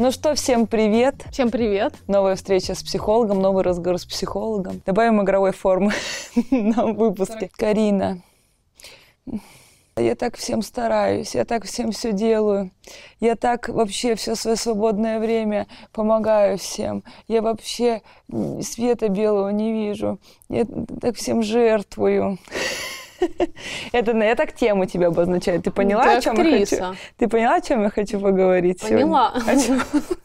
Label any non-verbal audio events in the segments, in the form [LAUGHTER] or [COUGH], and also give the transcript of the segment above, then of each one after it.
Ну что, всем привет. Всем привет. Новая встреча с психологом, новый разговор с психологом. Добавим игровой формы [LAUGHS] на выпуске. Карина, я так всем стараюсь, я так всем все делаю. Я так вообще все свое свободное время помогаю всем. Я вообще света белого не вижу. Я так всем жертвую. [LAUGHS] [LAUGHS] Это я так тему тебя обозначаю. Ты поняла, Ты о чем я актриса. хочу? Ты поняла, о чем я хочу поговорить Поняла. сегодня? Чем? [LAUGHS]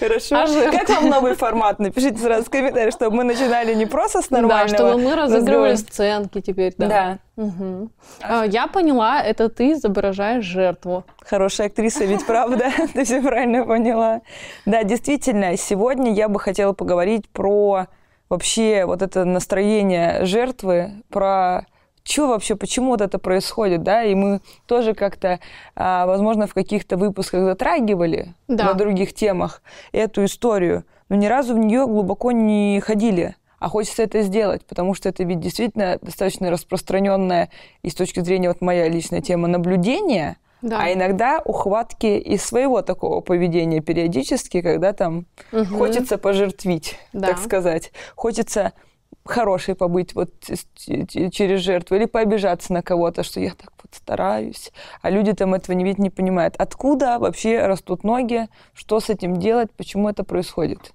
Хорошо. А? Как вам новый формат? Напишите сразу в комментариях, чтобы мы начинали не просто с Да, нормального чтобы мы разыгрывали разговора. сценки теперь, да. Да. Мгм. А, Я поняла, это ты изображаешь жертву. Хорошая актриса, ведь правда? [LAUGHS] Ты все правильно поняла. Да, действительно, сегодня я бы хотела поговорить про вообще вот это настроение жертвы, про что вообще, почему вот это происходит, да, и мы тоже как-то, а, возможно, в каких-то выпусках затрагивали Да. на других темах эту историю, но ни разу в нее глубоко не ходили. А хочется это сделать, потому что это ведь действительно достаточно распространенная и с точки зрения вот моя личная тема наблюдения, Да. а иногда ухватки из своего такого поведения периодически, когда там Мгм. хочется пожертвить, Да. так сказать. Хочется хорошей побыть вот через жертву или пообижаться на кого-то, что я так вот стараюсь, а люди там этого не видят, не понимают. Откуда вообще растут ноги, что с этим делать, почему это происходит?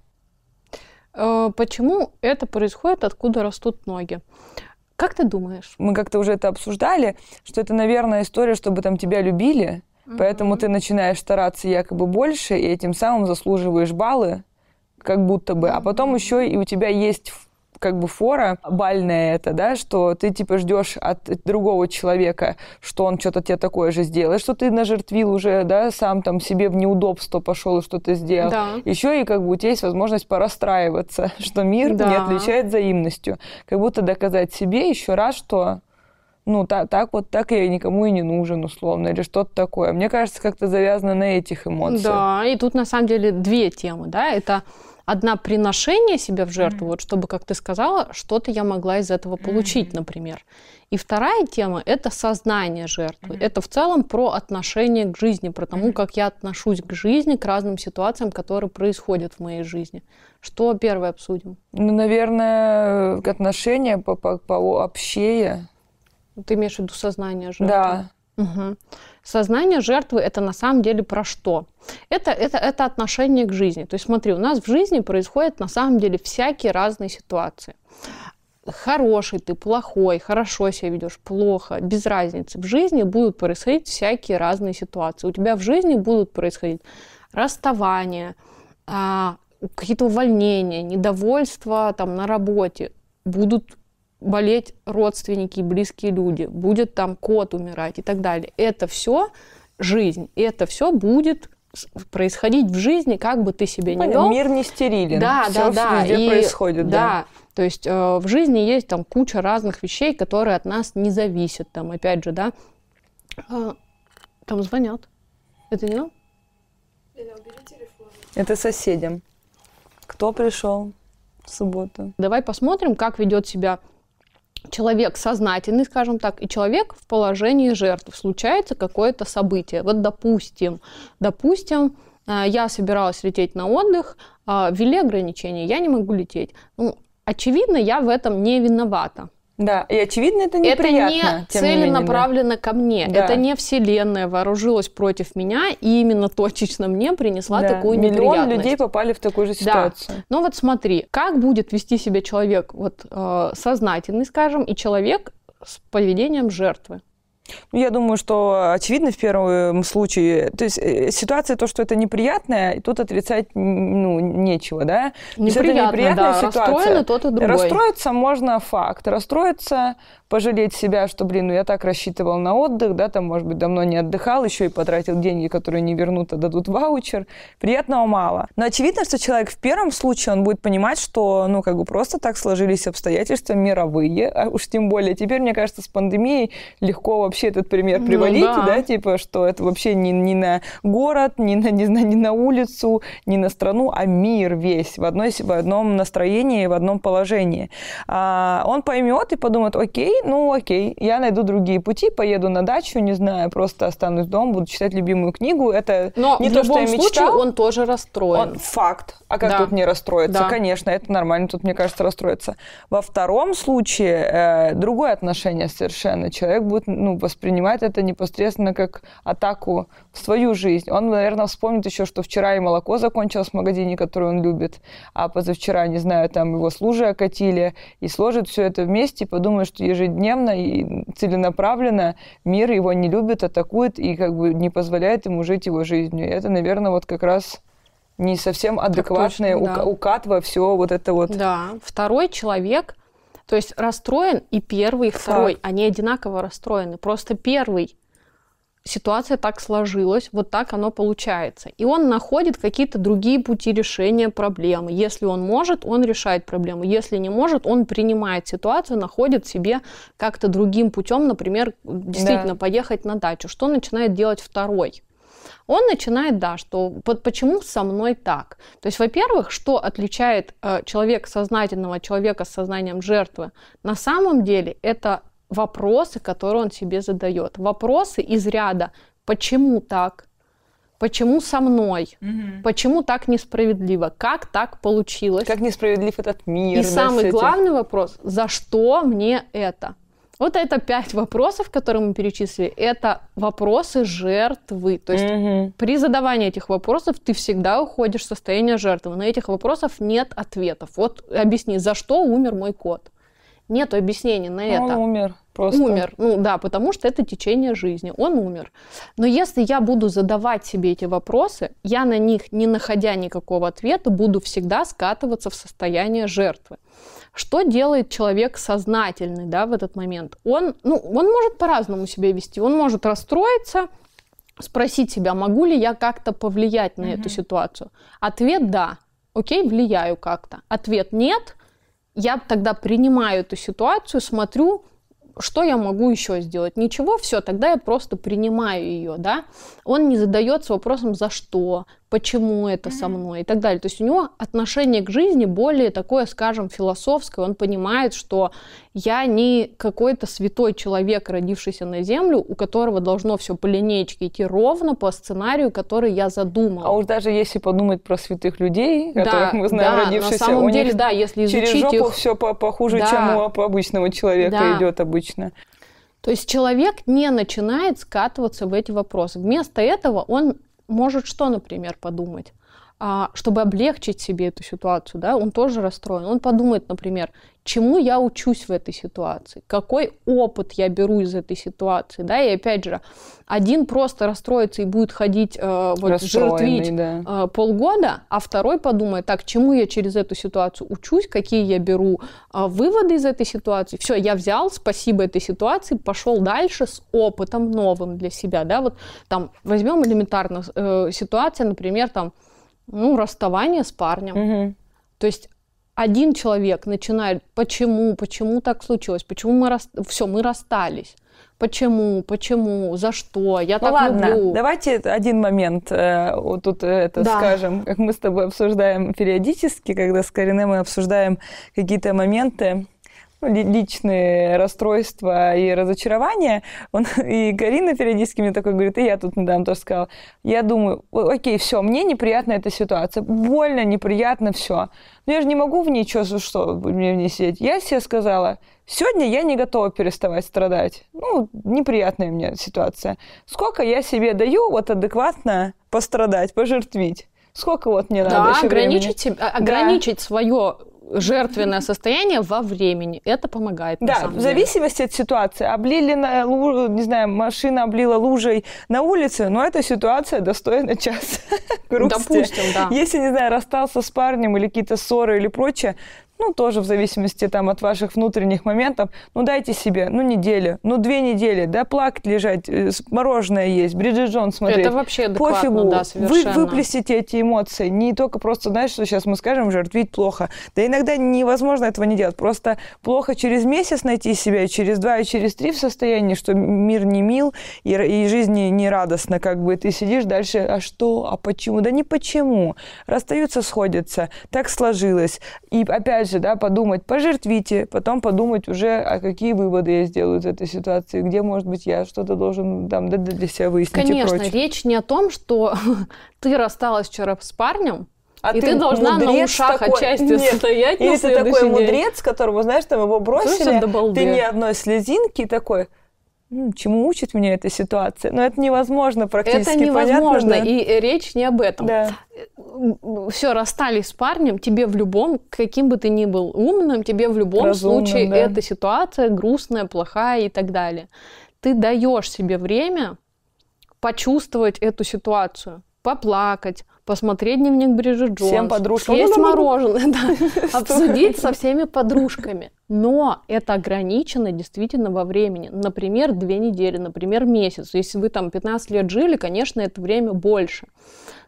Э, Почему это происходит, откуда растут ноги? Как ты думаешь? Мы как-то уже это обсуждали, что это, наверное, история, чтобы там тебя любили, поэтому ты начинаешь стараться якобы больше, и этим самым заслуживаешь баллы, как будто бы. А потом еще и у тебя есть как бы фора бальная это, да, что ты типа ждешь от другого человека, что он что-то тебе такое же сделает, что ты нажертвил уже, да, сам там себе в неудобство пошел и что-то сделал. Да. Еще и как бы у тебя есть возможность порастраиваться, [LAUGHS] что мир не Да. отвечает взаимностью. Как будто доказать себе еще раз, что ну, та- так вот, так я никому и не нужен, условно, или что-то такое. Мне кажется, как-то завязано на этих эмоциях. Да, и тут на самом деле две темы, да, это одна приношение себя в жертву, вот чтобы, как ты сказала, что-то я могла из этого получить, например. И вторая тема – это сознание жертвы. Это в целом про отношение к жизни, про тому, как я отношусь к жизни, к разным ситуациям, которые происходят в моей жизни. Что первое обсудим? Ну, наверное, к отношения по, по, по общее. Ты имеешь в виду сознание жертвы? Да. Мгм. Сознание жертвы это на самом деле про что? Это, это, это отношение к жизни. То есть смотри, у нас в жизни происходят на самом деле всякие разные ситуации. Хороший ты, плохой, хорошо себя ведешь, плохо, без разницы. В жизни будут происходить всякие разные ситуации. У тебя в жизни будут происходить расставания, а, какие-то увольнения, недовольство там на работе, будут болеть родственники близкие люди, будет там кот умирать и так далее. Это все жизнь, и это все будет происходить в жизни, как бы ты себя не вел. Мир не стерилен. Да, Всё да, да. везде и- происходит, да. да. То есть э, в жизни есть там куча разных вещей, которые от нас не зависят. Там, опять же, да. А, там звонят. Это не нам? Это соседям. Кто пришел в субботу? Давай посмотрим, как ведет себя человек сознательный, скажем так, и человек в положении жертвы. Случается какое-то событие. Вот допустим, допустим, э, я собиралась лететь на отдых, а, ввели ограничения, я не могу лететь. Ну, очевидно, я в этом не виновата. Да, и очевидно, это Это неприятно. не тем не да. целенаправленно ко мне. Да. Это не Вселенная вооружилась против меня и именно точечно мне принесла Да, такую Миллион неприятность. людей попали в такую же ситуацию. Ну вот смотри, как будет вести себя человек вот э, сознательный, скажем, и человек с поведением жертвы. Ну, Я думаю, что очевидно в первом случае. То есть э, ситуация то, что это неприятное, и тут отрицать ну, нечего, да? Есть это Неприятно, неприятная да. ситуация. Расстроен и тот, и другой. Расстроиться можно факт. Расстроиться, пожалеть себя, что, блин, ну я так рассчитывал на отдых, да, там, может быть, давно не отдыхал, еще и потратил деньги, которые не вернут, а дадут ваучер. Приятного мало. Но очевидно, что человек в первом случае, он будет понимать, что, ну, как бы просто так сложились обстоятельства мировые, а уж тем более теперь, мне кажется, с пандемией легко вообще вообще этот пример ну приводить, ну, да. да, типа, что это вообще не, не на город, не на, не, знаю, не на улицу, не на страну, а мир весь в, одной, в одном настроении, в одном положении. А, он поймет и подумает, окей, ну окей, я найду другие пути, поеду на дачу, не знаю, просто останусь дома, буду читать любимую книгу. Это Но не в то, что я случае мечтал. он тоже расстроен. Он, факт. А как да. тут не расстроиться? Да. Конечно, это нормально, тут, мне кажется, расстроиться. Во втором случае э, другое отношение совершенно. Человек будет ну, воспринимать это непосредственно как атаку в свою жизнь. Он, наверное, вспомнит еще, что вчера и молоко закончилось в магазине, который он любит, а позавчера, не знаю, там его служи окатили, и сложит все это вместе и подумает, что ежедневно и целенаправленно мир его не любит, атакует и как бы не позволяет ему жить его жизнью. И это, наверное, вот как раз не совсем адекватный точно, да. укат во все вот это вот. Да, второй человек, то есть расстроен и первый, и второй, они одинаково расстроены. Просто первый ситуация так сложилась, вот так оно получается. И он находит какие-то другие пути решения проблемы. Если он может, он решает проблему. Если не может, он принимает ситуацию, находит себе как-то другим путем, например, действительно да. поехать на дачу. Что начинает делать второй? Он начинает, да, что вот почему со мной так. То есть, во-первых, что отличает э, человека сознательного человека с сознанием жертвы? На самом деле это вопросы, которые он себе задает. Вопросы из ряда «почему так?», Почему со мной? Угу. Почему так несправедливо? Как так получилось? Как несправедлив этот мир? И да, самый главный вопрос: за что мне это? Вот это пять вопросов, которые мы перечислили, это вопросы жертвы. То есть угу. при задавании этих вопросов ты всегда уходишь в состояние жертвы. На этих вопросов нет ответов. Вот объясни, за что умер мой кот? Нет объяснения на это. Он умер. Просто. Умер. Ну да, потому что это течение жизни. Он умер. Но если я буду задавать себе эти вопросы, я на них, не находя никакого ответа, буду всегда скатываться в состояние жертвы. Что делает человек сознательный да, в этот момент? Он, ну, он может по-разному себя вести. Он может расстроиться, спросить себя, могу ли я как-то повлиять на mm-hmm. эту ситуацию. Ответ да. Окей, влияю как-то. Ответ нет. Я тогда принимаю эту ситуацию, смотрю, что я могу еще сделать? Ничего, все, тогда я просто принимаю ее, да. Он не задается вопросом, за что, почему это со мной и так далее. То есть у него отношение к жизни более такое, скажем, философское. Он понимает, что я не какой-то святой человек, родившийся на землю, у которого должно все по линейке идти ровно по сценарию, который я задумал. А уж даже если подумать про святых людей, которых да, мы знаем, да, родившихся, на самом у деле, них да, если изучить через жопу их... все похуже, да, чем у обычного человека да. идет обычно. То есть человек не начинает скатываться в эти вопросы. Вместо этого он может что, например, подумать? А, чтобы облегчить себе эту ситуацию, да, он тоже расстроен. Он подумает, например, чему я учусь в этой ситуации, какой опыт я беру из этой ситуации, да, и опять же, один просто расстроится и будет ходить, э, вот, жертвить да. э, полгода, а второй подумает, так, чему я через эту ситуацию учусь, какие я беру э, выводы из этой ситуации, все, я взял, спасибо этой ситуации, пошел дальше с опытом новым для себя, да, вот там возьмем элементарно э, ситуация, например, там, ну, расставание с парнем. Угу. То есть один человек начинает, почему, почему так случилось, почему мы рас... все, мы расстались. Почему, почему, за что, я ну так ладно, люблю. давайте один момент э, вот тут э, это да. скажем, как мы с тобой обсуждаем периодически, когда с Карине мы обсуждаем какие-то моменты, личные расстройства и разочарования. Он, [LAUGHS] и Карина периодически мне такой говорит, и я тут недавно тоже сказала, я думаю, окей, все, мне неприятна эта ситуация, больно, неприятно, все. Но я же не могу в ней что, что мне в ней сидеть. Я себе сказала, сегодня я не готова переставать страдать. Ну, неприятная мне ситуация. Сколько я себе даю вот адекватно пострадать, пожертвить? Сколько вот мне да, надо? ограничить, себя, ограничить да. свое жертвенное состояние во времени. Это помогает. Да, в зависимости деле. от ситуации. Облили, на, не знаю, машина облила лужей на улице, но эта ситуация достойна час [LAUGHS] грусти. Допустим, да. Если, не знаю, расстался с парнем или какие-то ссоры или прочее, ну, тоже в зависимости там от ваших внутренних моментов, ну, дайте себе, ну, неделю, ну, две недели, да, плакать, лежать, э, мороженое есть, Бриджит Джонс смотреть. Это вообще Пофигу, да, совершенно. Вы выплесите эти эмоции, не только просто, знаешь, что сейчас мы скажем, жертвить плохо. Да иногда невозможно этого не делать, просто плохо через месяц найти себя, и через два, и через три в состоянии, что мир не мил, и, и жизнь не, не радостна, как бы, ты сидишь дальше, а что, а почему? Да не почему. Расстаются, сходятся, так сложилось. И опять же, да, подумать, пожертвите, потом подумать уже, а какие выводы я сделаю из этой ситуации, где, может быть, я что-то должен там для себя выяснить Конечно, и прочее. речь не о том, что [LAUGHS] ты рассталась вчера с парнем, а и ты, ты должна на ушах такой... отчасти Нет. [LAUGHS] стоять Или ты такой день. мудрец, которого, знаешь, там его бросили, ты ни одной слезинки такой, ну, чему учит меня эта ситуация? Но это невозможно практически. Это невозможно, понятно, да? и речь не об этом. Да. Все, расстались с парнем, тебе в любом, каким бы ты ни был умным, тебе в любом Разумным, случае да. эта ситуация грустная, плохая и так далее. Ты даешь себе время почувствовать эту ситуацию, поплакать, посмотреть дневник Бриджит Джонс, Всем подружкам. съесть мороженое, [LAUGHS] да, обсудить со всеми подружками. Но это ограничено действительно во времени. Например, две недели, например, месяц. Если вы там 15 лет жили, конечно, это время больше.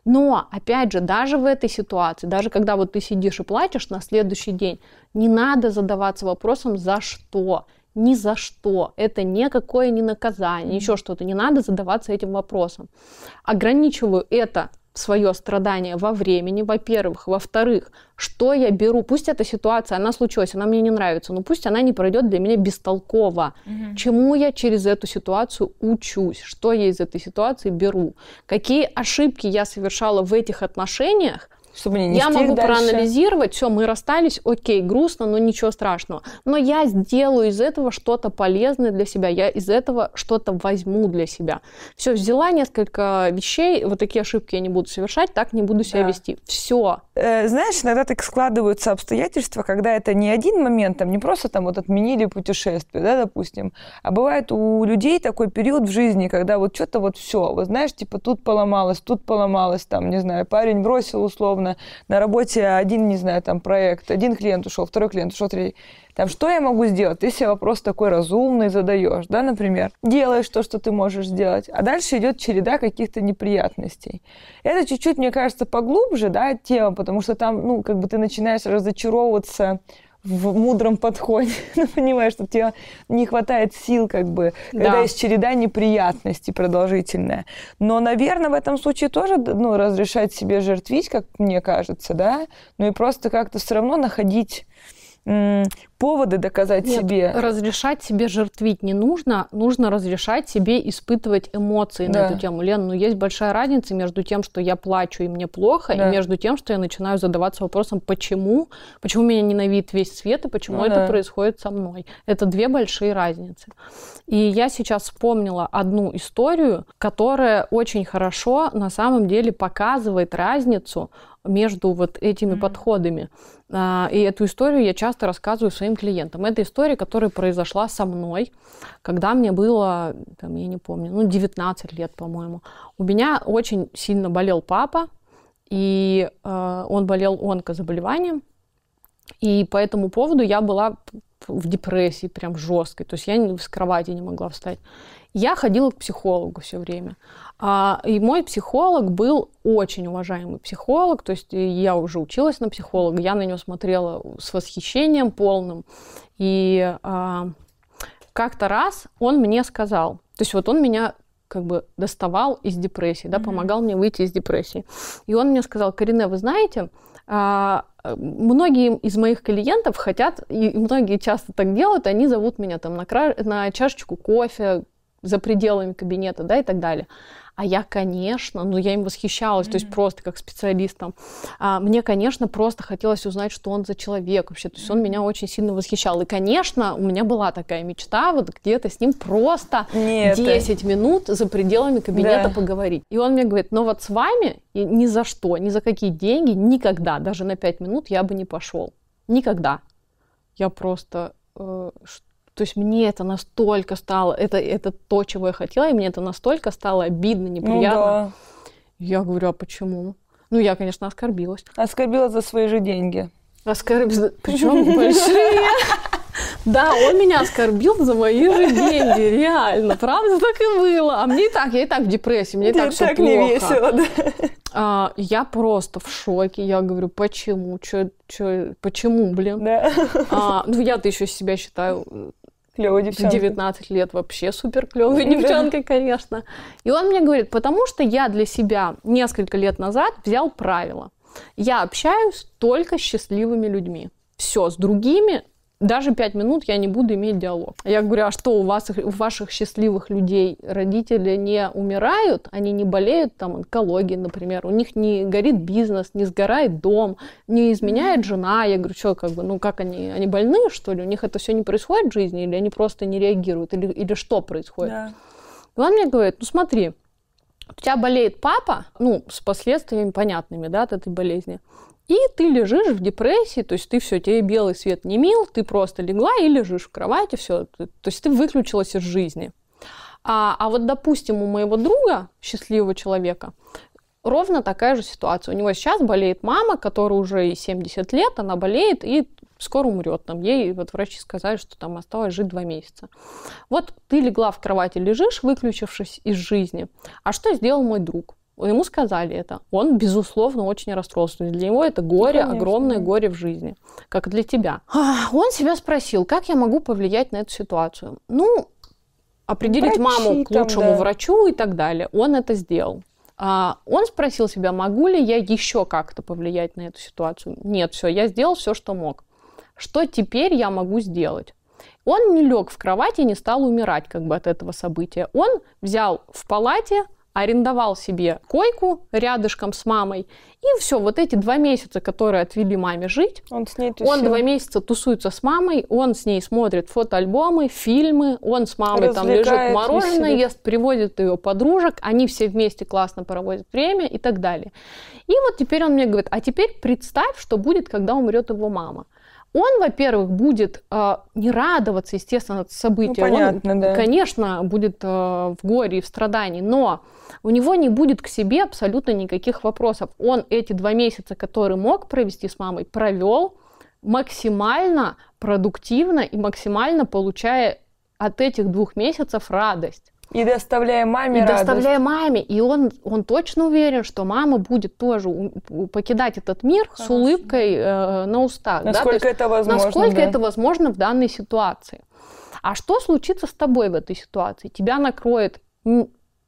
Но, опять же, даже в этой ситуации, даже когда вот ты сидишь и плачешь на следующий день, не надо задаваться вопросом «за что?». Ни за что. Это никакое не наказание, еще что-то. Не надо задаваться этим вопросом. Ограничиваю это свое страдание во времени, во-первых. Во-вторых, что я беру? Пусть эта ситуация, она случилась, она мне не нравится, но пусть она не пройдет для меня бестолково. Мгм. Чему я через эту ситуацию учусь? Что я из этой ситуации беру? Какие ошибки я совершала в этих отношениях, Чтобы не я нести могу их дальше. проанализировать, все, мы расстались, окей, грустно, но ничего страшного. Но я сделаю из этого что-то полезное для себя, я из этого что-то возьму для себя. Все, взяла несколько вещей, вот такие ошибки я не буду совершать, так не буду себя Да. вести. Все. Э, знаешь, иногда так складываются обстоятельства, когда это не один момент, там не просто там вот отменили путешествие, да, допустим, а бывает у людей такой период в жизни, когда вот что-то вот все, вот знаешь, типа тут поломалось, тут поломалось, там, не знаю, парень бросил условно, на работе один, не знаю, там проект, один клиент ушел, второй клиент ушел, третий. Там, что я могу сделать? Ты себе вопрос такой разумный задаешь, да, например. Делаешь то, что ты можешь сделать. А дальше идет череда каких-то неприятностей. Это чуть-чуть, мне кажется, поглубже, да, тема, потому что там, ну, как бы ты начинаешь разочаровываться в мудром подходе, [LAUGHS] ну, понимаешь, что тебе не хватает сил, как бы, когда Да. есть череда неприятностей продолжительная. Но, наверное, в этом случае тоже, ну, разрешать себе жертвить, как мне кажется, да, ну и просто как-то все равно находить поводы доказать Нет, себе. разрешать себе жертвить не нужно, нужно разрешать себе испытывать эмоции Да. на эту тему. Лен, ну есть большая разница между тем, что я плачу и мне плохо, Да. и между тем, что я начинаю задаваться вопросом, почему, почему меня ненавидит весь свет и почему Ну это да. происходит со мной. Это две большие разницы. И я сейчас вспомнила одну историю, которая очень хорошо на самом деле показывает разницу между вот этими Мгм. подходами. А, И эту историю я часто рассказываю своим клиентам. Это история, которая произошла со мной, когда мне было, там, я не помню, ну, 19 лет, по-моему. У меня очень сильно болел папа, и э, он болел онкозаболеванием. И по этому поводу я была в депрессии прям жесткой. То есть я с кровати не могла встать. Я ходила к психологу все время. А, и мой психолог был очень уважаемый психолог. То есть я уже училась на психолога, я на него смотрела с восхищением полным. И а, как-то раз он мне сказал, то есть вот он меня как бы доставал из депрессии, да, Мгм. помогал мне выйти из депрессии. И он мне сказал, Карине, вы знаете, а, многие из моих клиентов хотят, и многие часто так делают, они зовут меня там на, кра- на чашечку кофе за пределами кабинета, да, и так далее. А я, конечно, ну я им восхищалась, то есть просто как специалистом. А, мне, конечно, просто хотелось узнать, что он за человек вообще. То есть он меня очень сильно восхищал. И, конечно, у меня была такая мечта вот где-то с ним просто Нет, 10 минут за пределами кабинета Да. поговорить. И он мне говорит, ну вот с вами ни за что, ни за какие деньги, никогда, даже на 5 минут я бы не пошел. Никогда. Я просто... э, ш- то есть мне это настолько стало, это, это то, чего я хотела, и мне это настолько стало обидно, ну неприятно. да. Я говорю, а почему? Ну, я, конечно, оскорбилась. Оскорбила за свои же деньги. Оскорбил. Причем большие. Да, он меня оскорбил за мои же деньги, реально. Правда так и было. А мне и так, я и так в депрессии, мне и так все плохо. не весело, да. А, я просто в шоке. Я говорю, почему? Чё, чё, почему, блин? Да. А, ну, я-то еще себя считаю Клевая девчонка. 19 лет вообще супер клевой [LAUGHS] девчонкой, конечно. И он мне говорит, потому что я для себя несколько лет назад взял правило. Я общаюсь только с счастливыми людьми. Все, с другими даже пять минут я не буду иметь диалог. Я говорю, а что у вас, у ваших счастливых людей родители не умирают, они не болеют там онкологией, например, у них не горит бизнес, не сгорает дом, не изменяет жена. Я говорю, что как бы, ну как они, они больные что ли? У них это все не происходит в жизни или они просто не реагируют или или что происходит? Да. И он мне говорит, ну смотри, у тебя болеет папа, ну, с последствиями понятными, да, от этой болезни. И ты лежишь в депрессии, то есть ты все, тебе белый свет не мил, ты просто легла и лежишь в кровати, все. То есть ты выключилась из жизни. А, а вот, допустим, у моего друга, счастливого человека, ровно такая же ситуация. У него сейчас болеет мама, которая уже и 70 лет, она болеет и скоро умрет. Там ей вот врачи сказали, что там осталось жить два месяца. Вот ты легла в кровати, лежишь, выключившись из жизни. А что сделал мой друг? Ему сказали это. Он, безусловно, очень расстроился. Для него это горе, ну, огромное горе в жизни, как для тебя. Он себя спросил, как я могу повлиять на эту ситуацию? Ну, определить Врачи маму к лучшему там, да. врачу и так далее. Он это сделал. А, он спросил себя, могу ли я еще как-то повлиять на эту ситуацию? Нет, все, я сделал все, что мог. Что теперь я могу сделать? Он не лег в кровати и не стал умирать как бы от этого события. Он взял в палате арендовал себе койку рядышком с мамой, и все, вот эти два месяца, которые отвели маме жить, он, с ней тусил. он два месяца тусуется с мамой, он с ней смотрит фотоальбомы, фильмы, он с мамой там лежит мороженое, веселит. ест, приводит ее подружек, они все вместе классно проводят время и так далее. И вот теперь он мне говорит, а теперь представь, что будет, когда умрет его мама он, во-первых, будет э, не радоваться, естественно, от события. Ну, понятно, он, да. конечно, будет э, в горе и в страдании, но у него не будет к себе абсолютно никаких вопросов. Он эти два месяца, которые мог провести с мамой, провел максимально продуктивно и максимально получая от этих двух месяцев радость. И доставляя маме И радость. доставляя маме. И он, он точно уверен, что мама будет тоже покидать этот мир Хорошо. с улыбкой э, на устах. Насколько да? это возможно. Насколько да. это возможно в данной ситуации. А что случится с тобой в этой ситуации? Тебя накроет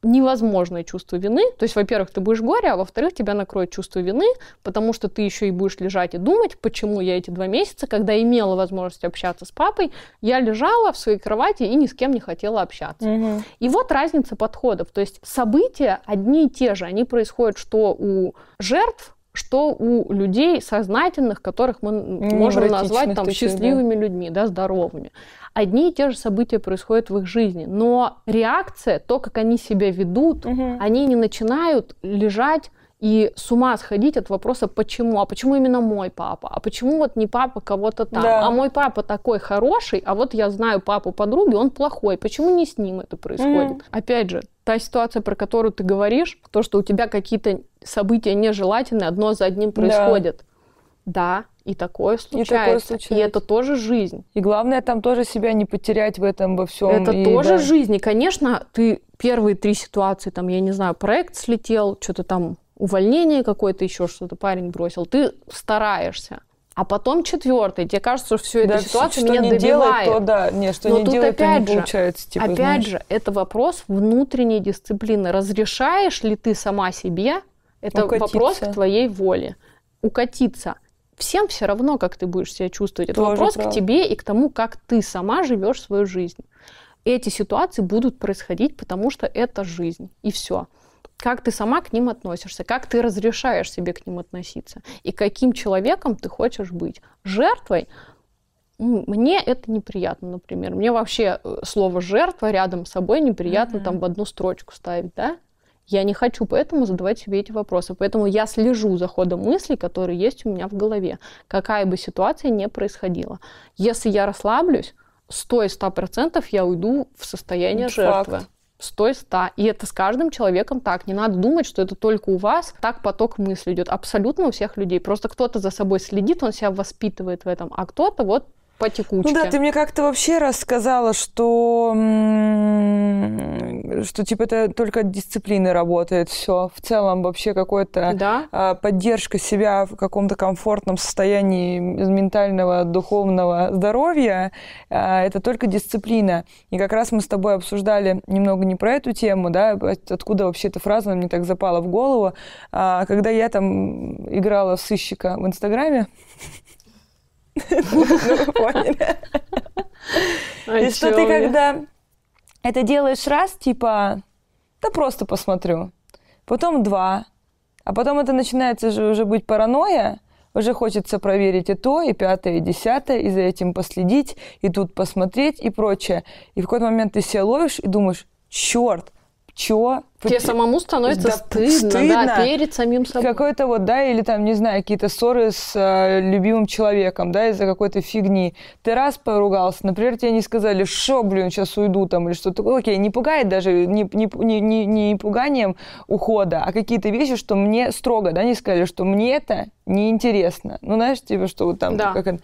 невозможное чувство вины. То есть, во-первых, ты будешь горе, а во-вторых, тебя накроет чувство вины, потому что ты еще и будешь лежать и думать, почему я эти два месяца, когда имела возможность общаться с папой, я лежала в своей кровати и ни с кем не хотела общаться. Угу. И вот разница подходов. То есть события одни и те же. Они происходят что у жертв, что у людей сознательных, которых мы можем назвать там счастливыми да. людьми, да, здоровыми одни и те же события происходят в их жизни, но реакция, то, как они себя ведут, угу. они не начинают лежать и с ума сходить от вопроса, почему, а почему именно мой папа, а почему вот не папа кого-то там, да. а мой папа такой хороший, а вот я знаю папу подруги, он плохой, почему не с ним это происходит? Mm. Опять же, та ситуация, про которую ты говоришь, то, что у тебя какие-то события нежелательные одно за одним происходят. Да, да и такое случается. И, такое случается. и это тоже жизнь. И главное там тоже себя не потерять в этом во всем. Это и, тоже да. жизнь. И, конечно, ты первые три ситуации, там, я не знаю, проект слетел, что-то там увольнение какое-то, еще что-то парень бросил, ты стараешься. А потом четвертый, тебе кажется, что все да, эта ситуация что меня не добивает. Делает, то да, нет, что Но не тут делает, опять то не же, получается. Типа, опять знаешь. же, это вопрос внутренней дисциплины. Разрешаешь ли ты сама себе? Это Укатиться. вопрос к твоей воле. Укатиться всем все равно, как ты будешь себя чувствовать. Это Тоже вопрос правда. к тебе и к тому, как ты сама живешь свою жизнь. Эти ситуации будут происходить, потому что это жизнь. И все. Как ты сама к ним относишься, как ты разрешаешь себе к ним относиться, и каким человеком ты хочешь быть. Жертвой мне это неприятно, например. Мне вообще э, слово жертва рядом с собой неприятно mm-hmm. там в одну строчку ставить, да? Я не хочу поэтому задавать себе эти вопросы. Поэтому я слежу за ходом мыслей, которые есть у меня в голове, какая бы ситуация ни происходила. Если я расслаблюсь, 100 и 100% я уйду в состояние Это жертвы. Факт. 100 из 100. И это с каждым человеком так. Не надо думать, что это только у вас. Так поток мысли идет. Абсолютно у всех людей. Просто кто-то за собой следит, он себя воспитывает в этом, а кто-то вот по текучке. Ну да, ты мне как-то вообще рассказала, что, что типа это только дисциплины работает все. В целом вообще какой-то да? А, поддержка себя в каком-то комфортном состоянии ментального, духовного здоровья, а, это только дисциплина. И как раз мы с тобой обсуждали немного не про эту тему, да, откуда вообще эта фраза мне так запала в голову, а, когда я там играла в сыщика в Инстаграме, [LAUGHS] поняли. И что ты, когда это делаешь раз, типа, да просто посмотрю. Потом два. А потом это начинается же уже быть паранойя, уже хочется проверить и то, и пятое, и десятое, и за этим последить, и тут посмотреть, и прочее. И в какой-то момент ты себя ловишь и думаешь, черт, чё? Тебе самому становится да, стыдно, стыдно, да, перед самим собой. Какой-то вот, да, или там, не знаю, какие-то ссоры с э, любимым человеком, да, из-за какой-то фигни. Ты раз поругался, например, тебе не сказали, что, блин, сейчас уйду там, или что-то. Окей, не пугает даже, не, не, не, не пуганием ухода, а какие-то вещи, что мне строго, да, не сказали, что мне это неинтересно. Ну, знаешь, типа, что вот там, да. как это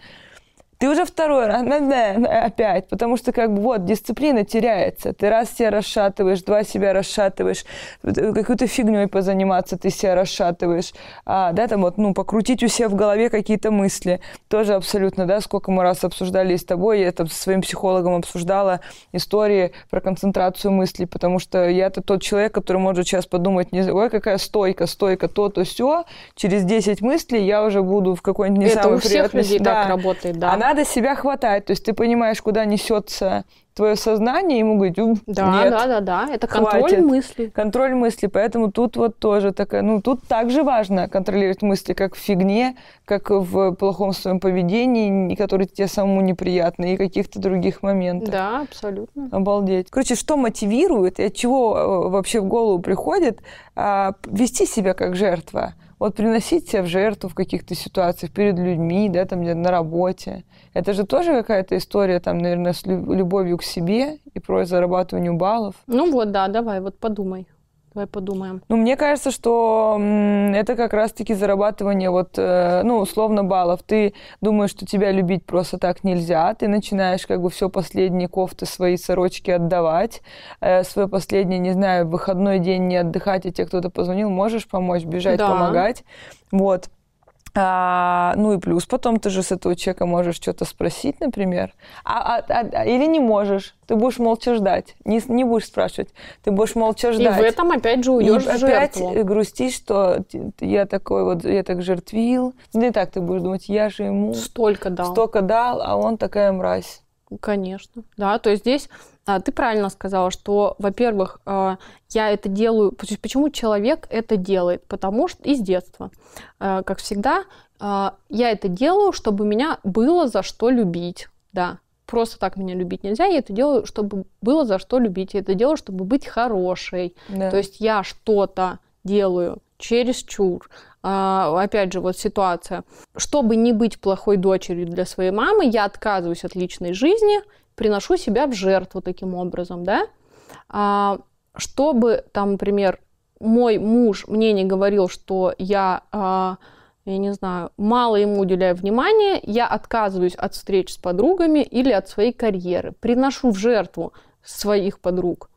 ты уже второй раз, опять, потому что как бы вот дисциплина теряется. Ты раз себя расшатываешь, два себя расшатываешь, какой-то фигней позаниматься ты себя расшатываешь, а, да, там вот, ну, покрутить у себя в голове какие-то мысли, тоже абсолютно, да, сколько мы раз обсуждали с тобой, я там со своим психологом обсуждала истории про концентрацию мыслей, потому что я-то тот человек, который может сейчас подумать, не, ой, какая стойка, стойка, то, то, все, через 10 мыслей я уже буду в какой-нибудь не Это самой у всех людей да. так работает, да. Она надо себя хватать. То есть ты понимаешь, куда несется твое сознание, и ему говорить, да, нет, да, да, да, это контроль хватит. мысли. Контроль мысли, поэтому тут вот тоже такая, ну, тут также важно контролировать мысли, как в фигне, как в плохом своем поведении, которые тебе самому неприятны, и каких-то других моментах. Да, абсолютно. Обалдеть. Короче, что мотивирует и от чего э, вообще в голову приходит а, вести себя как жертва? Вот приносить себя в жертву в каких-то ситуациях перед людьми, да, там на работе. Это же тоже какая-то история, там, наверное, с любовью к себе и про зарабатывание баллов. Ну вот, да, давай, вот подумай. Давай подумаем. Ну, мне кажется, что это как раз-таки зарабатывание вот, э, ну, условно, баллов. Ты думаешь, что тебя любить просто так нельзя. Ты начинаешь как бы все последние кофты, свои сорочки отдавать. Э, свой последний, не знаю, выходной день не отдыхать, и тебе кто-то позвонил, можешь помочь, бежать, да. помогать. Вот. А, ну и плюс потом ты же с этого человека можешь что-то спросить, например. А, а, а, или не можешь. Ты будешь молча ждать. Не, не будешь спрашивать. Ты будешь молча ждать. И в этом опять же уйдешь и в опять грустишь, что я такой вот, я так жертвил. Ну и так ты будешь думать, я же ему... Столько дал. Столько дал, а он такая мразь. Конечно. Да, то есть здесь а, ты правильно сказала, что, во-первых, а, я это делаю... Почему человек это делает? Потому что из детства. А, как всегда, я это делаю, чтобы меня было за что любить. Да, просто так меня любить нельзя. Я это делаю, чтобы было за что любить. Я это делаю, чтобы быть хорошей. Да. То есть я что-то делаю через чур. опять же, вот ситуация. Чтобы не быть плохой дочерью для своей мамы, я отказываюсь от личной жизни приношу себя в жертву таким образом, да, а, чтобы там, например, мой муж мне не говорил, что я, а, я не знаю, мало ему уделяю внимания, я отказываюсь от встреч с подругами или от своей карьеры, приношу в жертву своих подруг,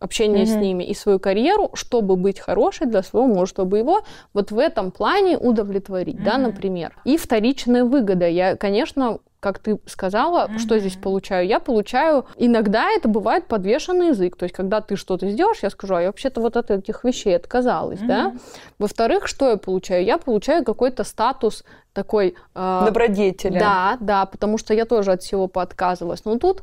общение mm-hmm. с ними и свою карьеру, чтобы быть хорошей для своего мужа, чтобы его вот в этом плане удовлетворить, mm-hmm. да, например. И вторичная выгода. Я, конечно, как ты сказала, mm-hmm. что здесь получаю? Я получаю, иногда это бывает подвешенный язык, то есть когда ты что-то сделаешь, я скажу, а я вообще-то вот от этих вещей отказалась, mm-hmm. да? Во-вторых, что я получаю? Я получаю какой-то статус такой... Э, Добродетеля. Да, да, потому что я тоже от всего поотказывалась. Но тут...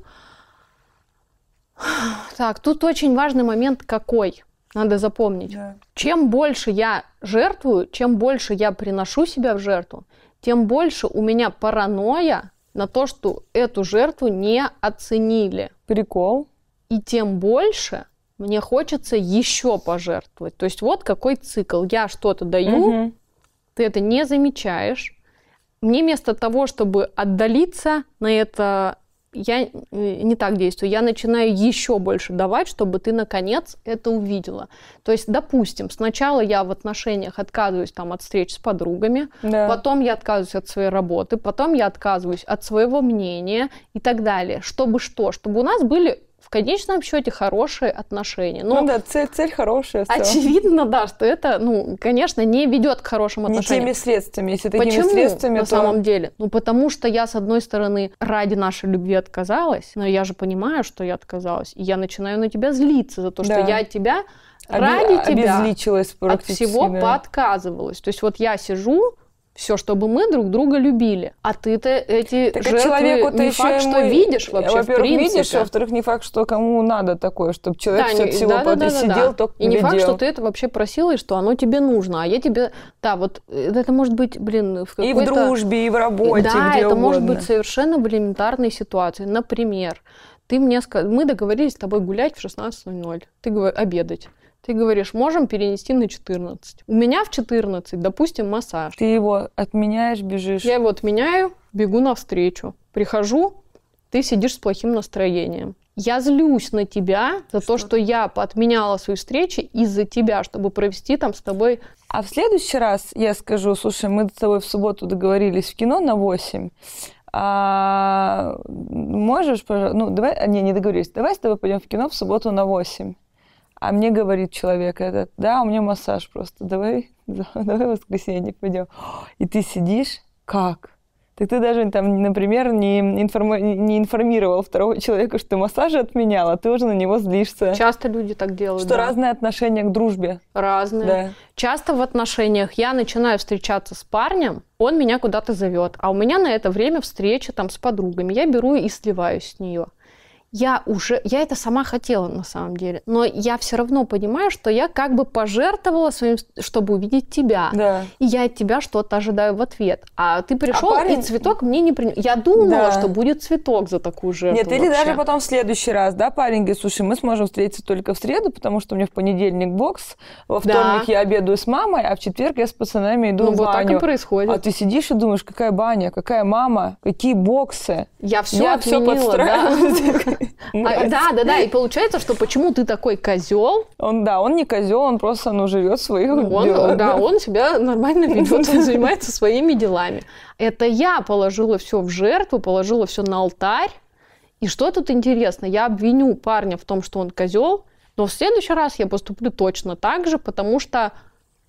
Так, тут очень важный момент какой? Надо запомнить. Yeah. Чем больше я жертвую, чем больше я приношу себя в жертву, тем больше у меня паранойя на то, что эту жертву не оценили. Прикол. И тем больше мне хочется еще пожертвовать. То есть вот какой цикл. Я что-то даю, угу. ты это не замечаешь. Мне вместо того, чтобы отдалиться на это я э, не так действую. Я начинаю еще больше давать, чтобы ты наконец это увидела. То есть, допустим, сначала я в отношениях отказываюсь там от встреч с подругами, да. потом я отказываюсь от своей работы, потом я отказываюсь от своего мнения и так далее. Чтобы что? Чтобы у нас были в конечном счете хорошие отношения. Но ну да, цель, цель хорошая. Все. Очевидно, да, что это, ну, конечно, не ведет к хорошим отношениям. Не теми средствами, если такими Почему, средствами, на то... самом деле? Ну, потому что я, с одной стороны, ради нашей любви отказалась, но я же понимаю, что я отказалась, и я начинаю на тебя злиться за то, что да. я тебя ради Оби- тебя от всего да. поотказывалась. То есть вот я сижу, все, чтобы мы друг друга любили. А ты-то эти так жертвы человеку не факт, что мы... видишь вообще, Во-первых, в принципе. видишь, а во-вторых, не факт, что кому надо такое, чтобы человек да, все не... всего да, да, да, сидел, да, только И не факт, что ты это вообще просила, и что оно тебе нужно. А я тебе... Да, вот э, это может быть, блин, в какой-то... И в дружбе, и в работе, Да, где это угодно. может быть совершенно в элементарной ситуации. Например, ты мне сказал, мы договорились с тобой гулять в 16.00. Ты говоришь, обедать. Ты говоришь, можем перенести на 14. У меня в 14, допустим, массаж. Ты его отменяешь, бежишь. Я его отменяю, бегу навстречу. Прихожу, ты сидишь с плохим настроением. Я злюсь на тебя за что? то, что я отменяла свои встречи из-за тебя, чтобы провести там с тобой. А в следующий раз я скажу, слушай, мы с тобой в субботу договорились в кино на 8. А можешь, пожалуйста, ну давай, не, не договорились, давай с тобой пойдем в кино в субботу на 8. А мне говорит человек этот, да, у меня массаж просто, давай, [LAUGHS] давай в воскресенье пойдем. И ты сидишь, как? Так ты даже там, например, не, информи- не информировал второго человека, что ты массажи отменял, а ты уже на него злишься. Часто люди так делают. Что да. разные отношения к дружбе. Разные. Да. Часто в отношениях я начинаю встречаться с парнем, он меня куда-то зовет, а у меня на это время встреча там с подругами. Я беру и сливаюсь с нее я уже, я это сама хотела на самом деле, но я все равно понимаю, что я как бы пожертвовала своим, чтобы увидеть тебя, да. и я от тебя что-то ожидаю в ответ, а ты пришел а парень... и цветок мне не принес. Я думала, да. что будет цветок за такую жертву. Нет, или даже потом в следующий раз, да, парень говорит, слушай, мы сможем встретиться только в среду, потому что у меня в понедельник бокс, во вторник да. я обедаю с мамой, а в четверг я с пацанами иду ну, в баню. вот так и происходит. А ты сидишь и думаешь, какая баня, какая мама, какие боксы. Я все я отменила, все подстраиваю. Да. [LAUGHS] А, да, да, да. И получается, что почему ты такой козел? Он, да, он не козел, он просто, ну, живет своих он, делах. Да, он себя нормально [LAUGHS] ведет, он занимается своими делами. Это я положила все в жертву, положила все на алтарь. И что тут интересно? Я обвиню парня в том, что он козел, но в следующий раз я поступлю точно так же, потому что,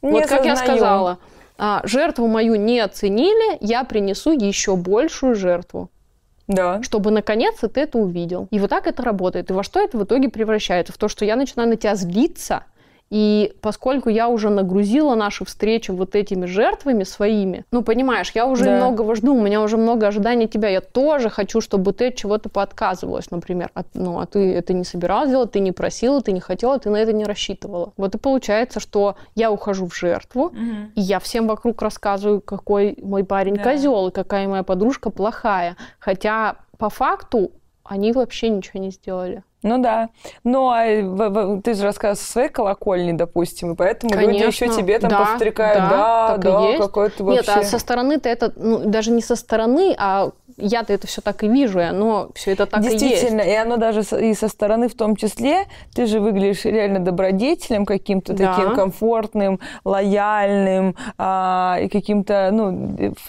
не вот как я сказала, а, жертву мою не оценили, я принесу еще большую жертву да. чтобы наконец-то ты это увидел. И вот так это работает. И во что это в итоге превращается? В то, что я начинаю на тебя злиться, и поскольку я уже нагрузила наши встречи вот этими жертвами своими, ну, понимаешь, я уже да. многого жду, у меня уже много ожиданий тебя. Я тоже хочу, чтобы ты от чего-то поотказывалась, например. От, ну, а ты это не собиралась делать, ты не просила, ты не хотела, ты на это не рассчитывала. Вот и получается, что я ухожу в жертву, угу. и я всем вокруг рассказываю, какой мой парень да. козел, и какая моя подружка плохая. Хотя по факту они вообще ничего не сделали. Ну да. Ну, а ты же рассказывал со своей колокольни, допустим, и поэтому Конечно, люди еще тебе там да, подстрекают, да, да, да какой то вообще... Нет, а со стороны-то это, ну, даже не со стороны, а я-то это все так и вижу, и оно все это так и есть. Действительно, и оно даже и со стороны в том числе, ты же выглядишь реально добродетелем каким-то да. таким комфортным, лояльным, а, и каким-то, ну,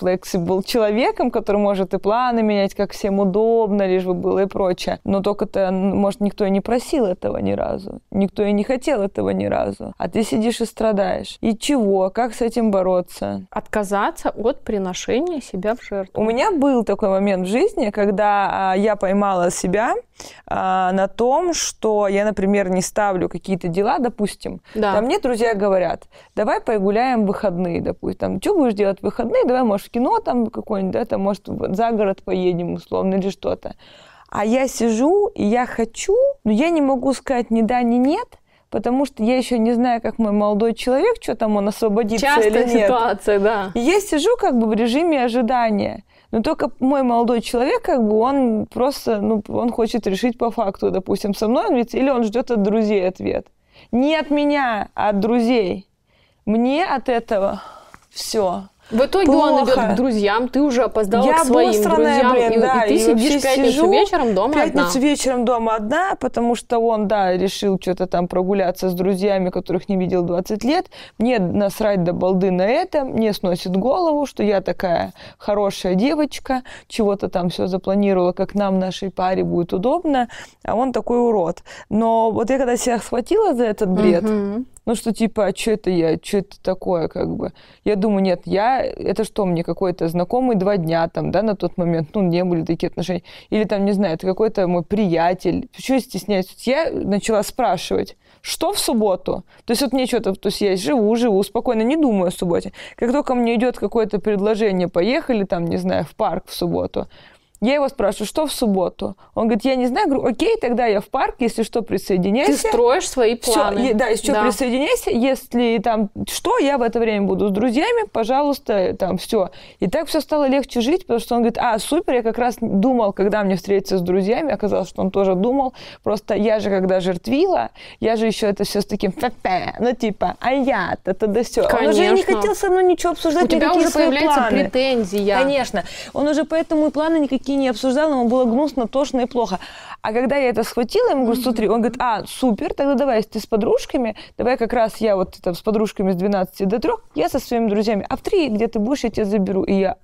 flexible человеком, который может и планы менять, как всем удобно, лишь бы было и прочее. Но только-то, может, никто и не просил этого ни разу. Никто и не хотел этого ни разу. А ты сидишь и страдаешь. И чего? Как с этим бороться? Отказаться от приношения себя в жертву. У меня был такой момент в жизни, когда а, я поймала себя а, на том, что я, например, не ставлю какие-то дела, допустим. Да. Там мне друзья говорят, давай погуляем в выходные, допустим. Там, что будешь делать в выходные? Давай, может, в кино там какое-нибудь, да, там, может, за город поедем, условно, или что-то. А я сижу, и я хочу, но я не могу сказать ни да, ни нет, потому что я еще не знаю, как мой молодой человек, что там он освободится Частая или нет. ситуация, да. И я сижу как бы в режиме ожидания. Но только мой молодой человек, как бы, он просто, ну, он хочет решить по факту, допустим, со мной он ведь, или он ждет от друзей ответ. Не от меня, а от друзей. Мне от этого все. В итоге Плохо. он идет к друзьям, ты уже опоздала Я к своим друзьям, блин, и, да, и ты и сидишь пятницу сижу, вечером дома пятницу одна. вечером дома одна, потому что он, да, решил что-то там прогуляться с друзьями, которых не видел 20 лет. Мне насрать до балды на это, мне сносит голову, что я такая хорошая девочка, чего-то там все запланировала, как нам, нашей паре, будет удобно, а он такой урод. Но вот я когда себя схватила за этот бред, Мгм. Ну, что типа, а что это я, что это такое, как бы. Я думаю, нет, я, это что, мне какой-то знакомый два дня там, да, на тот момент, ну, не были такие отношения. Или там, не знаю, это какой-то мой приятель. Почему я стесняюсь? Я начала спрашивать, что в субботу? То есть вот мне что-то, то есть я живу, живу, спокойно, не думаю о субботе. Как только мне идет какое-то предложение, поехали там, не знаю, в парк в субботу, я его спрашиваю, что в субботу? Он говорит, я не знаю. Я говорю, окей, тогда я в парк, если что, присоединяйся. Ты строишь свои планы. е- да, если что, Да. присоединяйся. Если там что, я в это время буду с друзьями, пожалуйста, там все. И так все стало легче жить, потому что он говорит, а, супер, я как раз думал, когда мне встретиться с друзьями, оказалось, что он тоже думал. Просто я же, когда жертвила, я же еще это все с таким, ну типа, а я-то, тогда все. Он уже не Конечно. хотел со мной ничего обсуждать, У тебя уже свои появляется планы. претензия. Конечно. Он уже поэтому и планы никакие не обсуждал, ему было гнусно, тошно и плохо. А когда я это схватила, ему говорю, смотри, он говорит, а, супер, тогда давай, если ты с подружками, давай как раз я вот там с подружками с 12 до 3, я со своими друзьями, а в 3, где ты будешь, я тебя заберу. И я,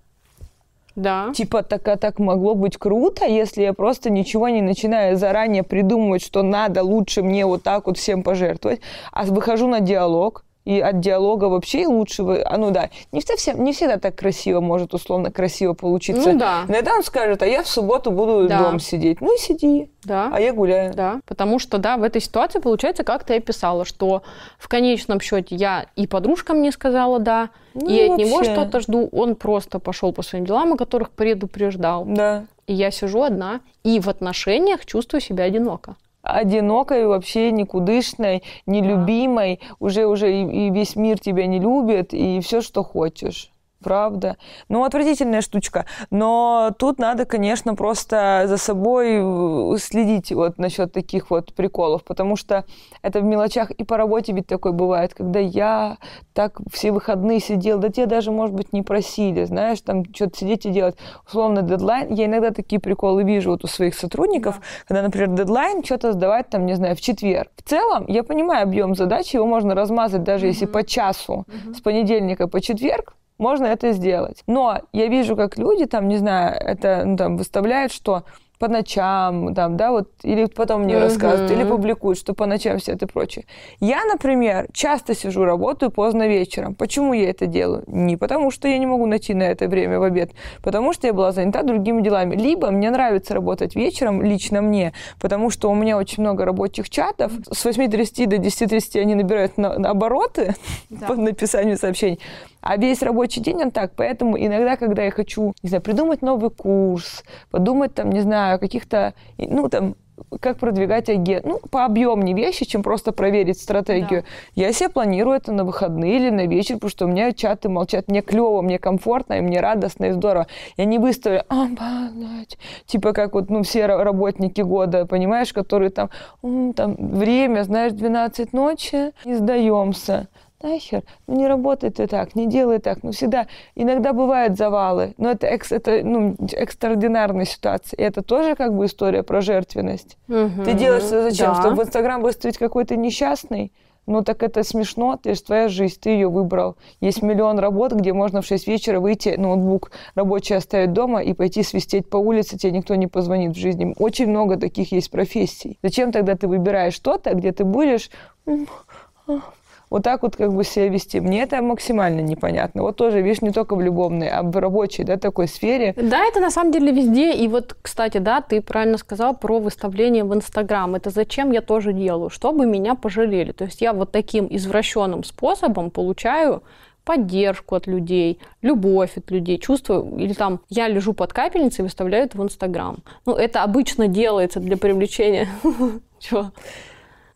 Да. типа, так, а так могло быть круто, если я просто ничего не начинаю заранее придумывать, что надо лучше мне вот так вот всем пожертвовать, а выхожу на диалог, и от диалога вообще и лучшего, а ну да, не совсем, не всегда так красиво может условно красиво получиться. Ну да. Иногда он скажет, а я в субботу буду Да. дома сидеть. Ну и сиди, Да. а я гуляю. Да, потому что, да, в этой ситуации получается, как ты описала, что в конечном счете я и подружкам не сказала да, Ну, и от него что-то жду. Он просто пошел по своим делам, о которых предупреждал. Да. И я сижу одна, и в отношениях чувствую себя одиноко. Одинокой, вообще никудышной, нелюбимой, уже уже и, и весь мир тебя не любит, и все, что хочешь. Правда. Ну, отвратительная штучка. Но тут надо, конечно, просто за собой э, следить вот насчет таких вот приколов, потому что это в мелочах и по работе ведь такое бывает, когда я так все выходные сидел, да те даже, может быть, не просили, знаешь, там что-то сидеть и делать. Условно, дедлайн. Я иногда такие приколы вижу вот у своих сотрудников, когда, например, дедлайн что-то сдавать там, не знаю, в четверг. В целом, я понимаю объем задачи, его можно размазать даже если по часу с понедельника по четверг, можно это сделать. Но я вижу, как люди там, не знаю, это ну, там выставляют, что по ночам, там, да, вот, или потом мне Мгм. рассказывают, или публикуют, что по ночам все это прочее. Я, например, часто сижу, работаю поздно вечером. Почему я это делаю? Не потому, что я не могу найти на это время в обед, потому что я была занята другими делами. Либо мне нравится работать вечером, лично мне, потому что у меня очень много рабочих чатов. С 8.30 до 10.30 они набирают на, на обороты [LAUGHS] по написанию сообщений. А весь рабочий день он так. Поэтому иногда, когда я хочу, не знаю, придумать новый курс, подумать там, не знаю, о каких-то, ну, там, как продвигать агент, ну, пообъемнее вещи, чем просто проверить стратегию. Я себе планирую это на выходные или на вечер, потому что у меня чаты молчат. Мне клево, мне комфортно, и мне радостно и здорово. Я не выставлю, а, блядь, типа как вот, ну, все ра- работники года, понимаешь, которые там, «М, там, время, знаешь, 12 ночи, не сдаемся нахер, ну не работает и так, не делай так, ну всегда, иногда бывают завалы, но это, экс, это ну, экстраординарная ситуация, и это тоже как бы история про жертвенность. Ты делаешь это зачем? Да. Чтобы в Инстаграм выставить какой-то несчастный? Ну так это смешно, это же твоя жизнь, ты ее выбрал. Есть миллион работ, где можно в 6 вечера выйти, ноутбук рабочий оставить дома и пойти свистеть по улице, тебе никто не позвонит в жизни. Очень много таких есть профессий. Зачем тогда ты выбираешь что-то, где ты будешь вот так вот как бы себя вести? Мне это максимально непонятно. Вот тоже, видишь, не только в любовной, а в рабочей, да, такой сфере. Да, это на самом деле везде. И вот, кстати, да, ты правильно сказал про выставление в Инстаграм. Это зачем я тоже делаю? Чтобы меня пожалели. То есть я вот таким извращенным способом получаю поддержку от людей, любовь от людей, чувствую, или там я лежу под капельницей и выставляю это в Инстаграм. Ну, это обычно делается для привлечения... [LAUGHS] Чего?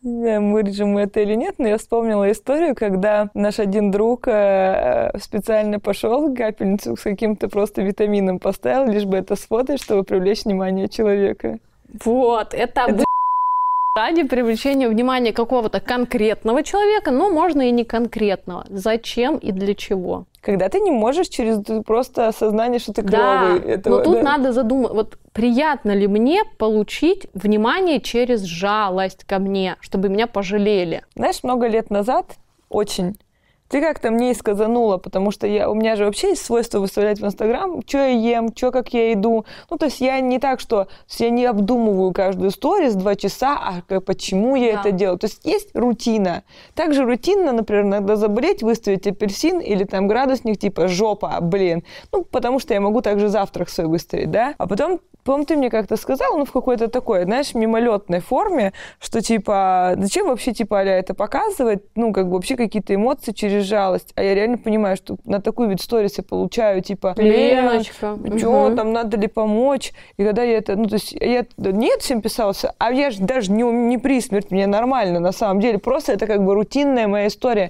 Не знаю, вырежем мы это или нет, но я вспомнила историю, когда наш один друг э, специально пошел капельницу с каким-то просто витамином поставил, лишь бы это сфотать, чтобы привлечь внимание человека. Вот, это обы- ради привлечения внимания какого-то конкретного человека, но можно и не конкретного. Зачем и для чего? Когда ты не можешь через просто осознание, что ты клевый. Да, этого, но тут да. надо задумать, вот приятно ли мне получить внимание через жалость ко мне, чтобы меня пожалели? Знаешь, много лет назад, очень, ты как-то мне и сказанула, потому что я, у меня же вообще есть свойство выставлять в Инстаграм, что я ем, что как я иду. Ну, то есть я не так, что я не обдумываю каждую сторис два часа, а почему я Да. это делаю. То есть есть рутина. Также рутинно, например, иногда заболеть, выставить апельсин или там градусник типа жопа, блин. Ну, потому что я могу также завтрак свой выставить, да. А потом По-моему, ты мне как-то сказал, ну, в какой-то такой, знаешь, мимолетной форме, что, типа, зачем вообще, типа, а это показывать, ну, как бы вообще какие-то эмоции через жалость. А я реально понимаю, что на такую вид сторис я получаю, типа, Леночка. что мгм. там, надо ли помочь? И когда я это, ну, то есть я нет всем писался, а я же даже не, не при смерти, мне нормально на самом деле, просто это как бы рутинная моя история.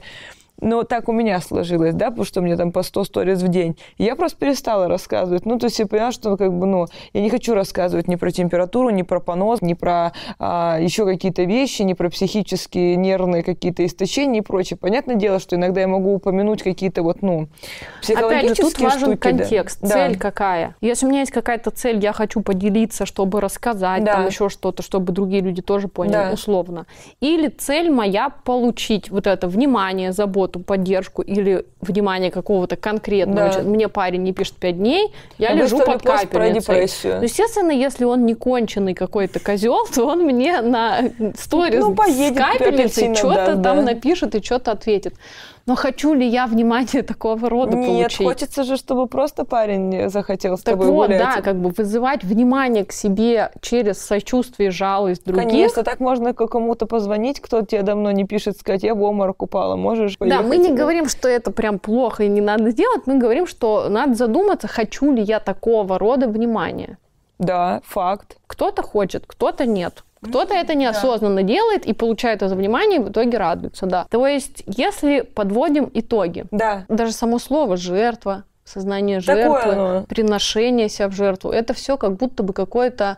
Но так у меня сложилось, да, потому что меня там по 100 сториз в день. И я просто перестала рассказывать. Ну, то есть я поняла, что как бы, ну, я не хочу рассказывать ни про температуру, ни про понос, ни про а, еще какие-то вещи, ни про психические нервные какие-то истощения и прочее. Понятное дело, что иногда я могу упомянуть какие-то вот, ну, Опять психологические же, тут важен штуки, да. контекст, Да. цель какая. Если у меня есть какая-то цель, я хочу поделиться, чтобы рассказать, Да. там еще что-то, чтобы другие люди тоже поняли, Да. условно. Или цель моя получить вот это внимание, заботу, поддержку или внимание какого-то конкретного. Да. Мне парень не пишет пять дней, я Я лежу выставлю под капельницей. Ну, естественно, если он не конченый какой-то козел, то он мне на сторис Ну, поедет, с капельницей что-то даст, там да. напишет и что-то ответит. Но хочу ли я внимание [LAUGHS] такого рода Нет, получить? хочется же, чтобы просто парень захотел с Так тобой вот, гулять. да, как бы вызывать внимание к себе через сочувствие, жалость других. Конечно, так можно к кому-то позвонить, кто тебе давно не пишет, сказать, я в обморок упала, можешь Да, поехать?» мы не говорим, что это прям плохо и не надо делать, мы говорим, что надо задуматься, хочу ли я такого рода внимания. Да, факт. Кто-то хочет, кто-то нет. Кто-то это неосознанно делает и получает это внимание, и в итоге радуется, да. То есть, если подводим итоги, Да. даже само слово «жертва», сознание Такое жертвы, оно. приношение себя в жертву, это все как будто бы какое-то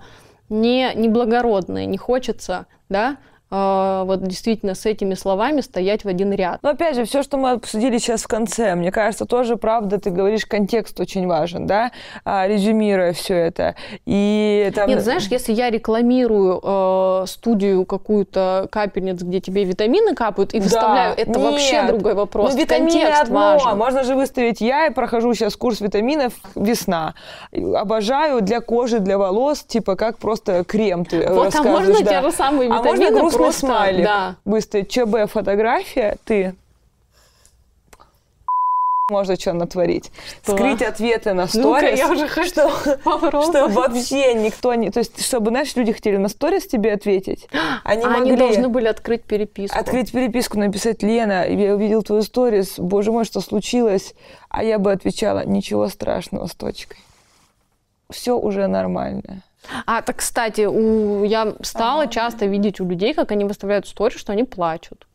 не, неблагородное, не хочется, да, вот действительно с этими словами стоять в один ряд. Но опять же, все, что мы обсудили сейчас в конце, мне кажется, тоже правда, ты говоришь, контекст очень важен, да, а, резюмируя все это. И там... Нет, знаешь, если я рекламирую э, студию какую-то капельниц, где тебе витамины капают, и Да, выставляю, это вообще нет. другой вопрос. Ну, витамины Контекст одно. важен. Можно же выставить я и прохожу сейчас курс витаминов весна. Обожаю для кожи, для волос, типа как просто крем ты Вот, а можно да. те же самые А можно витамины просто... смайлик Да. выставить. ЧБ фотография, ты можно что натворить. Что? Скрыть ответы на сторис. я уже хочу что, что вообще никто не... То есть, чтобы, знаешь, люди хотели на сторис тебе ответить. Они А могли они должны были открыть переписку. открыть переписку, написать «Лена, я увидел твою сторис, боже мой, что случилось?» А я бы отвечала «Ничего страшного» с точкой. Все уже нормально. А, так, кстати, у... я стала часто видеть у людей, как они выставляют сторис, что они плачут.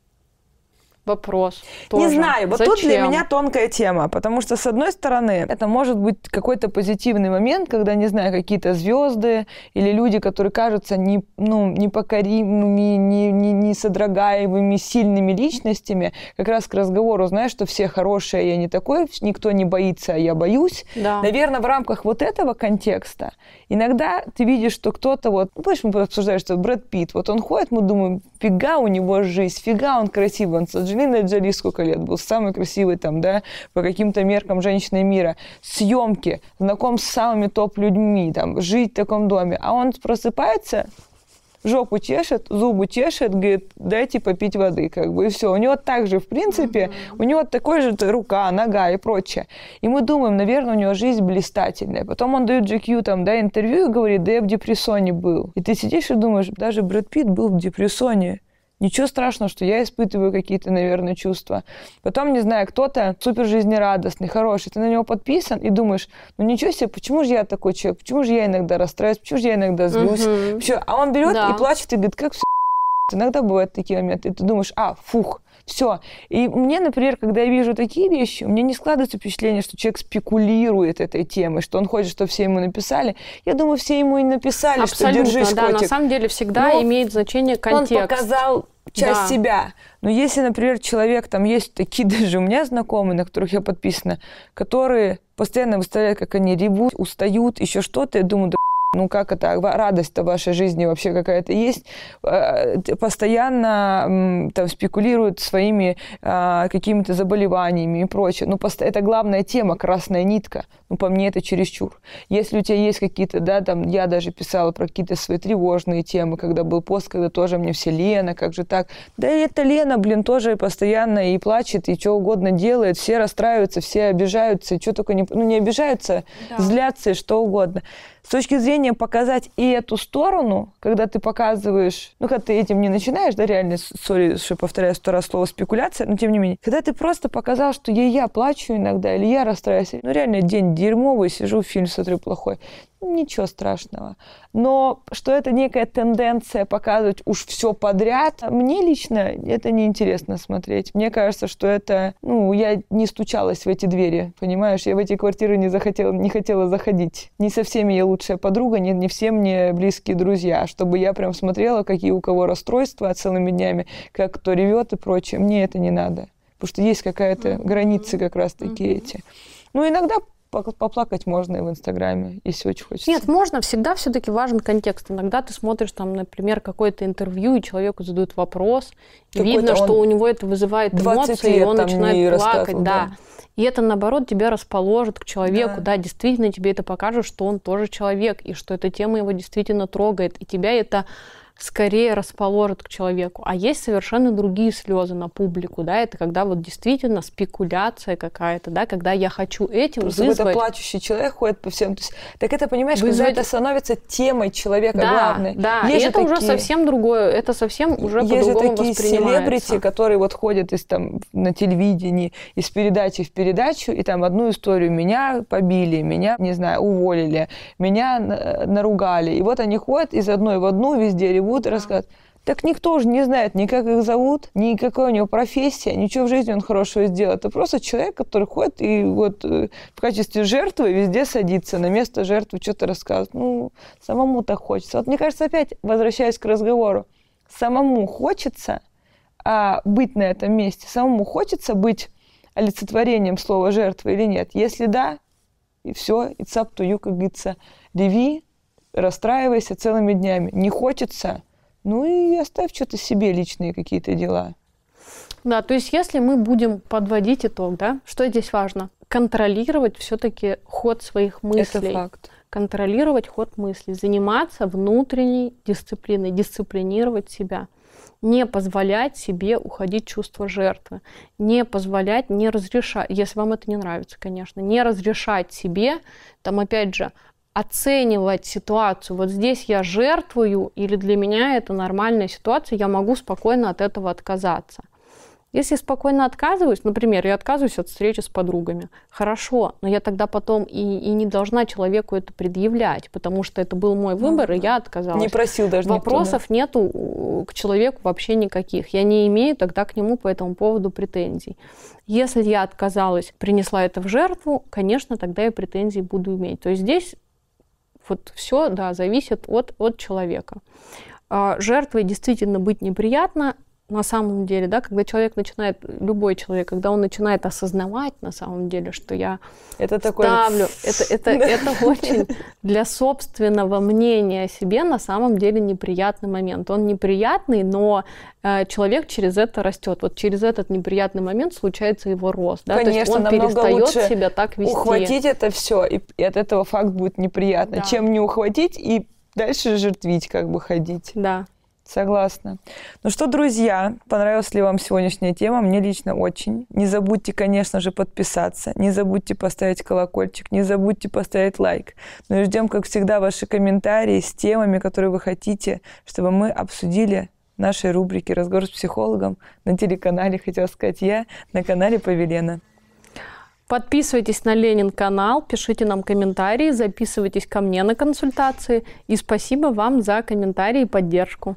Вопрос. Не тоже. знаю, вот тут для меня тонкая тема, потому что, с одной стороны, это может быть какой-то позитивный момент, когда, не знаю, какие-то звезды или люди, которые кажутся не, ну, непокоримыми, не, не, не содрогаемыми, сильными личностями, как раз к разговору, знаешь, что все хорошие, а я не такой, никто не боится, а я боюсь. Да. Наверное, в рамках вот этого контекста иногда ты видишь, что кто-то вот, ну, помнишь, мы обсуждали, что Брэд Питт, вот он ходит, мы думаем, фига у него жизнь, фига он красивый, он с Анджелиной Джоли сколько лет был, самый красивый там, да, по каким-то меркам женщины мира, съемки, знаком с самыми топ-людьми, там, жить в таком доме, а он просыпается, жопу чешет, зубы чешет, говорит, дайте попить воды, как бы, и все. У него также, в принципе, у него такой же рука, нога и прочее. И мы думаем, наверное, у него жизнь блистательная. Потом он дает GQ там, да, интервью и говорит, да я в депрессоне был. И ты сидишь и думаешь, даже Брэд Питт был в депрессоне. Ничего страшного, что я испытываю какие-то, наверное, чувства. Потом, не знаю, кто-то супер жизнерадостный, хороший, ты на него подписан и думаешь, ну ничего себе, почему же я такой человек, почему же я иногда расстраиваюсь, почему же я иногда злюсь. Мгм. Всё. А он берет Да. и плачет и говорит, как все [LAUGHS] Иногда бывают такие моменты, и ты думаешь, а, фух, Все. И мне, например, когда я вижу такие вещи, у меня не складывается впечатление, что человек спекулирует этой темой, что он хочет, чтобы все ему написали. Я думаю, все ему и написали, Абсолютно, что держись, да, котик. на самом деле всегда Но имеет значение контекст. Он показал часть Да. себя. Но если, например, человек, там есть такие [LAUGHS] даже у меня знакомые, на которых я подписана, которые постоянно выставляют, как они ревут, устают, еще что-то, я думаю, да ну как это, радость-то в вашей жизни вообще какая-то есть, т- постоянно там спекулируют своими а, какими-то заболеваниями и прочее. Ну, это главная тема, красная нитка. Ну, по мне это чересчур. Если у тебя есть какие-то, да, там, я даже писала про какие-то свои тревожные темы, когда был пост, когда тоже мне все Лена, как же так? Да и это Лена, блин, тоже постоянно и плачет, и что угодно делает, все расстраиваются, все обижаются, что только не... Ну, не обижаются, злятся и что угодно. С точки зрения показать и эту сторону, когда ты показываешь, ну, когда ты этим не начинаешь, да, реально, сори, что повторяю сто раз слово спекуляция, но тем не менее, когда ты просто показал, что я, я плачу иногда, или я расстраиваюсь, ну, реально день дерьмовый, сижу, фильм смотрю плохой, ничего страшного. Но что это некая тенденция показывать уж все подряд, мне лично это неинтересно смотреть. Мне кажется, что это, ну, я не стучалась в эти двери, понимаешь? Я в эти квартиры не захотела, не хотела заходить. Не со всеми я лучшая подруга, не, не все мне близкие друзья, чтобы я прям смотрела, какие у кого расстройства целыми днями, как кто ревет и прочее. Мне это не надо. Потому что есть какая-то границы как раз-таки эти. Ну, иногда поплакать можно и в Инстаграме, если очень хочется. Нет, можно, всегда все-таки важен контекст. Иногда ты смотришь там, например, какое-то интервью, и человеку задают вопрос, и видно, что у него это вызывает 20 эмоции, и он начинает плакать, да. да. И это, наоборот, тебя расположит к человеку, Да. да. действительно тебе это покажет, что он тоже человек, и что эта тема его действительно трогает, и тебя это скорее расположит к человеку. А есть совершенно другие слезы на публику, да, это когда вот действительно спекуляция какая-то, да, когда я хочу этим Просто вызвать плачущий человек ходит по всем. То есть, так это, понимаешь, Вызвать- когда это становится темой человека да, главной. Да, Есть и это уже такие- совсем другое, это совсем уже Есть по-другому такие селебрити, которые вот ходят из, там, на телевидении, из передачи в передачу, и там одну историю меня побили, меня, не знаю, уволили, меня на- наругали. И вот они ходят из одной в одну, везде ревут и рассказывают. Так никто уже не знает ни как их зовут, ни какая у него профессия, ничего в жизни он хорошего сделал. Это просто человек, который ходит и вот э, в качестве жертвы везде садится, на место жертвы что-то рассказывает. Ну, самому так хочется. Вот мне кажется, опять возвращаясь к разговору, самому хочется а, быть на этом месте, самому хочется быть олицетворением слова жертва или нет. Если да, и все, it's up to you, как говорится, реви, расстраивайся целыми днями. Не хочется, ну и оставь что-то себе, личные какие-то дела. Да, то есть если мы будем подводить итог, да, что здесь важно? Контролировать все-таки ход своих мыслей. Это факт. Контролировать ход мыслей, заниматься внутренней дисциплиной, дисциплинировать себя. Не позволять себе уходить чувство жертвы. Не позволять, не разрешать, если вам это не нравится, конечно, не разрешать себе, там опять же, оценивать ситуацию. Вот здесь я жертвую, или для меня это нормальная ситуация, я могу спокойно от этого отказаться. Если спокойно отказываюсь, например, я отказываюсь от встречи с подругами, хорошо, но я тогда потом и, и не должна человеку это предъявлять, потому что это был мой выбор, и я отказалась. Не просил даже никто, да. Вопросов нету э, к человеку вообще никаких. Я не имею тогда к нему по этому поводу претензий. Если я отказалась, принесла это в жертву, конечно, тогда я претензии буду иметь. То есть здесь вот все, да, зависит от, от человека. А, Жертвой действительно быть неприятно, на самом деле, да, когда человек начинает, любой человек, когда он начинает осознавать на самом деле, что я Это такой... ставлю, это, это, [LAUGHS] это очень для собственного мнения о себе на самом деле неприятный момент. Он неприятный, но э, человек через это растет. Вот через этот неприятный момент случается его рост. Да? То есть Конечно, он перестает лучше себя так вести. Ухватить это все, и, и от этого факт будет неприятно, Да. чем не ухватить и дальше жертвить, как бы ходить. Да. Согласна. Ну что, друзья, понравилась ли вам сегодняшняя тема? Мне лично очень. Не забудьте, конечно же, подписаться. Не забудьте поставить колокольчик. Не забудьте поставить лайк. Ну и ждем, как всегда, ваши комментарии с темами, которые вы хотите, чтобы мы обсудили нашей рубрике «Разговор с психологом» на телеканале, хотела сказать я, на канале Павелена. Подписывайтесь на Ленин канал, пишите нам комментарии, записывайтесь ко мне на консультации. И спасибо вам за комментарии и поддержку.